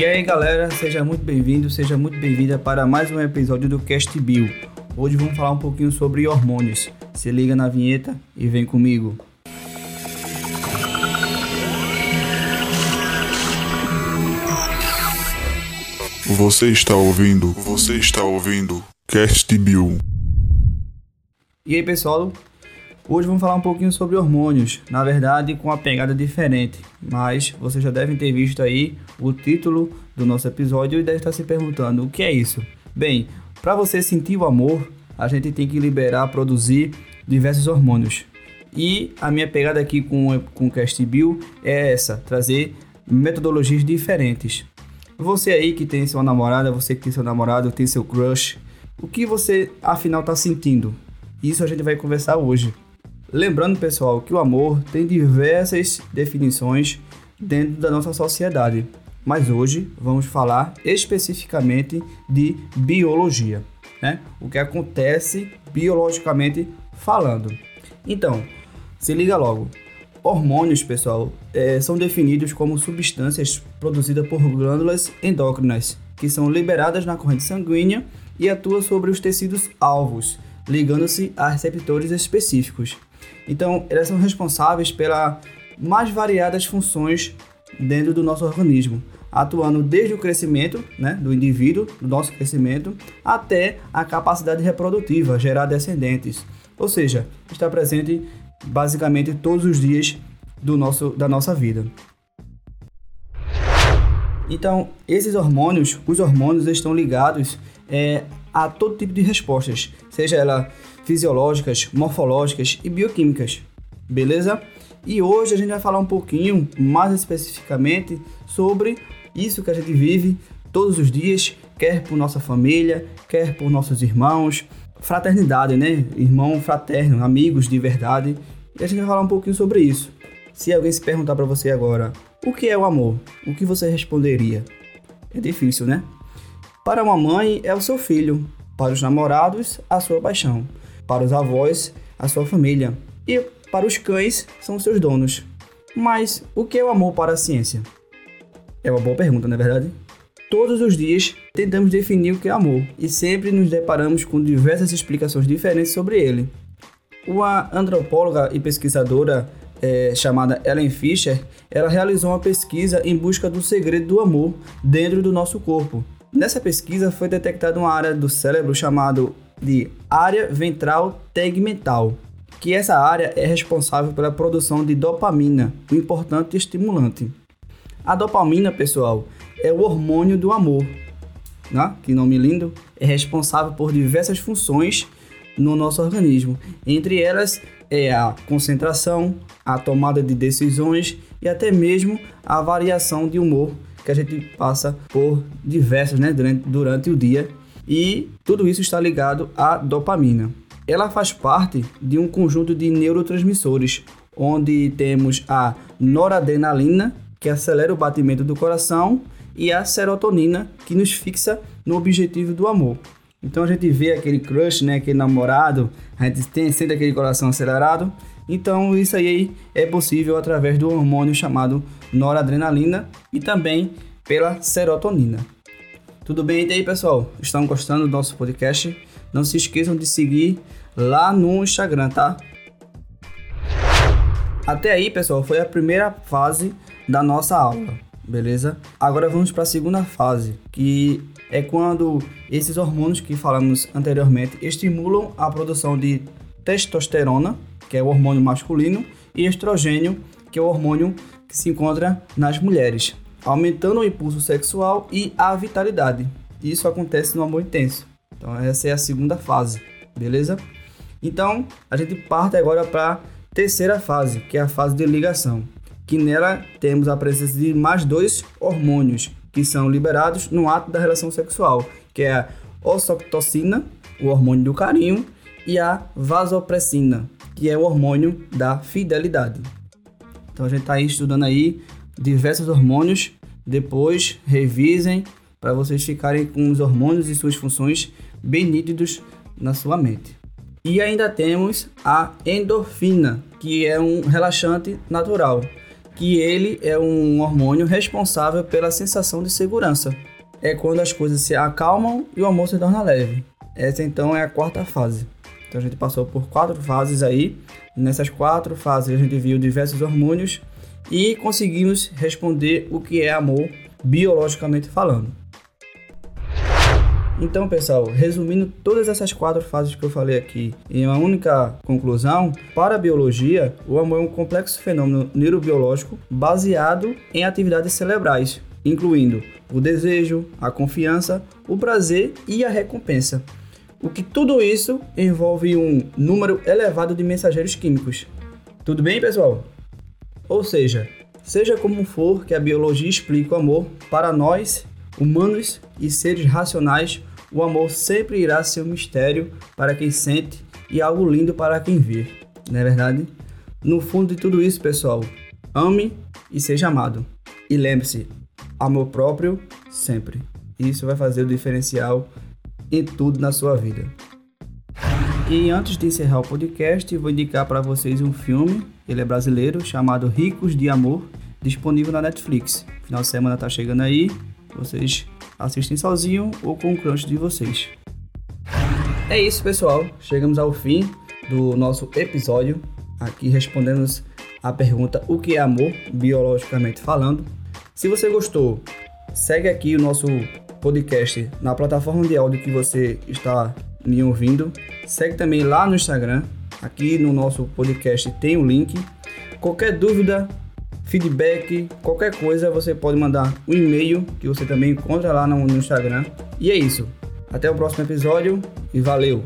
aí galera, seja muito bem-vindo, seja muito bem-vinda para mais um episódio do Cast Bill. Hoje vamos falar um pouquinho sobre hormônios. Se liga na vinheta e vem comigo. Você está ouvindo, você está ouvindo Cast Bill. E aí pessoal, hoje vamos falar um pouquinho sobre hormônios, na verdade com uma pegada diferente, mas vocês já devem ter visto aí o título do nosso episódio e deve estar se perguntando o que é isso. Bem, para você sentir o amor, a gente tem que liberar, produzir diversos hormônios. E a minha pegada aqui com, com o Cast Bill é essa, trazer metodologias diferentes. Você aí que tem sua namorada, você que tem seu namorado, tem seu crush, o que você afinal está sentindo? Isso a gente vai conversar hoje. Lembrando, pessoal, que o amor tem diversas definições dentro da nossa sociedade, mas hoje vamos falar especificamente de biologia, né? O que acontece biologicamente falando. Então, se liga logo. Hormônios, pessoal, é, são definidos como substâncias produzidas por glândulas endócrinas, que são liberadas na corrente sanguínea e atuam sobre os tecidos alvos, ligando-se a receptores específicos. Então, elas são responsáveis pelas mais variadas funções dentro do nosso organismo, atuando desde o crescimento né, do indivíduo, do nosso crescimento, até a capacidade reprodutiva, gerar descendentes. Ou seja, está presente basicamente todos os dias do nosso, da nossa vida. Então, esses hormônios, os hormônios estão ligados é, a todo tipo de respostas, seja ela fisiológicas, morfológicas e bioquímicas, beleza? E hoje a gente vai falar um pouquinho mais especificamente sobre isso que a gente vive todos os dias, quer por nossa família, quer por nossos irmãos, fraternidade, né? Irmão fraterno, amigos de verdade. E a gente vai falar um pouquinho sobre isso. Se alguém se perguntar para você agora, o que é o amor? O que você responderia? É difícil, né? Para uma mãe é o seu filho, para os namorados, a sua paixão, para os avós, a sua família e para os cães são seus donos. Mas o que é o amor para a ciência? É uma boa pergunta, não é verdade? Todos os dias tentamos definir o que é amor e sempre nos deparamos com diversas explicações diferentes sobre ele. Uma antropóloga e pesquisadora é, chamada Ellen Fisher, ela realizou uma pesquisa em busca do segredo do amor dentro do nosso corpo. Nessa pesquisa foi detectada uma área do cérebro chamada de área ventral tegmental, que essa área é responsável pela produção de dopamina, um importante estimulante. A dopamina, pessoal, é o hormônio do amor, né? que nome lindo, é responsável por diversas funções no nosso organismo. Entre elas é a concentração, a tomada de decisões e até mesmo a variação de humor que a gente passa por diversas né, durante, durante o dia. E tudo isso está ligado à dopamina. Ela faz parte de um conjunto de neurotransmissores, onde temos a noradrenalina, que acelera o batimento do coração, e a serotonina, que nos fixa no objetivo do amor. Então a gente vê aquele crush, né, aquele namorado, a gente tem sempre aquele coração acelerado. Então isso aí é possível através do hormônio chamado noradrenalina e também pela serotonina. Tudo bem aí, pessoal? Estão gostando do nosso podcast? Não se esqueçam de seguir lá no Instagram, tá? Até aí, pessoal, foi a primeira fase da nossa aula beleza? Agora vamos para a segunda fase, que é quando esses hormônios que falamos anteriormente estimulam a produção de testosterona, que é o hormônio masculino, e estrogênio, que é o hormônio que se encontra nas mulheres, aumentando o impulso sexual e a vitalidade. Isso acontece no amor intenso. Então essa é a segunda fase, beleza? Então a gente parte agora para a terceira fase, que é a fase de ligação que nela temos a presença de mais dois hormônios que são liberados no ato da relação sexual, que é a oxitocina, o hormônio do carinho, e a vasopressina, que é o hormônio da fidelidade. Então a gente está estudando aí diversos hormônios. Depois revisem para vocês ficarem com os hormônios e suas funções bem nítidos na sua mente. E ainda temos a endorfina, que é um relaxante natural que ele é um hormônio responsável pela sensação de segurança. É quando as coisas se acalmam e o amor se torna leve. Essa então é a quarta fase. Então a gente passou por quatro fases aí. nessas quatro fases a gente viu diversos hormônios e conseguimos responder o que é amor biologicamente falando. Então, pessoal, resumindo todas essas quatro fases que eu falei aqui em uma única conclusão, para a biologia, o amor é um complexo fenômeno neurobiológico baseado em atividades cerebrais, incluindo o desejo, a confiança, o prazer e a recompensa. O que tudo isso envolve um número elevado de mensageiros químicos. Tudo bem, pessoal? Ou seja, seja como for que a biologia explica o amor, para nós, humanos e seres racionais, o amor sempre irá ser um mistério para quem sente e algo lindo para quem vê, não é verdade? No fundo de tudo isso, pessoal, ame e seja amado. E lembre-se, amor próprio sempre. Isso vai fazer o diferencial em tudo na sua vida. E antes de encerrar o podcast, vou indicar para vocês um filme, ele é brasileiro, chamado Ricos de Amor, disponível na Netflix. Final de semana tá chegando aí, vocês assistem sozinho ou com o crunch de vocês. É isso, pessoal. Chegamos ao fim do nosso episódio. Aqui respondemos a pergunta: o que é amor, biologicamente falando? Se você gostou, segue aqui o nosso podcast na plataforma de áudio que você está me ouvindo. Segue também lá no Instagram. Aqui no nosso podcast tem o link. Qualquer dúvida, feedback, qualquer coisa, você pode mandar um e-mail que você também encontra lá no, no Instagram. E é isso. Até o próximo episódio e valeu!